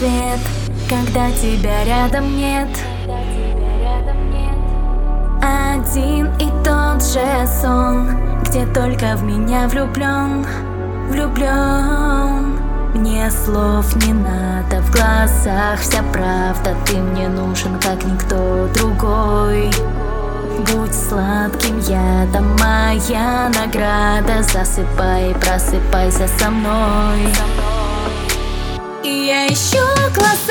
Цвет, когда тебя рядом нет. Один и тот же сон, где только в меня влюблен, влюблен. Мне слов не надо, в глазах вся правда Ты мне нужен, как никто другой Будь сладким ядом, моя награда Засыпай, просыпайся со мной И я ищу глазами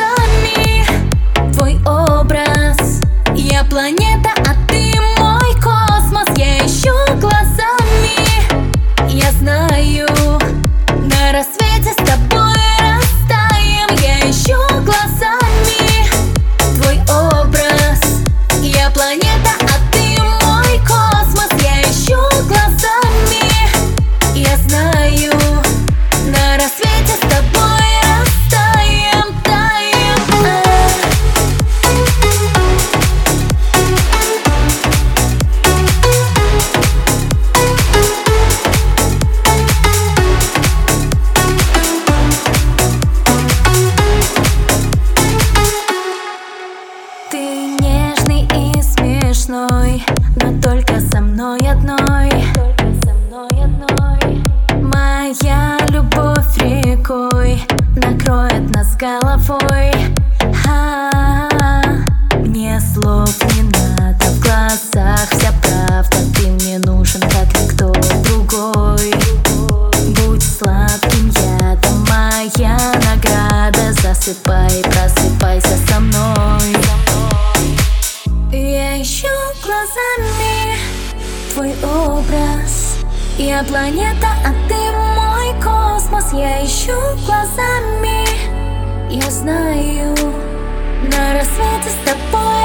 смешной, но только со мной одной. Только со мной одной. Образ Я планета, а ты мой космос. Я ищу глазами, я знаю На рассвете с тобой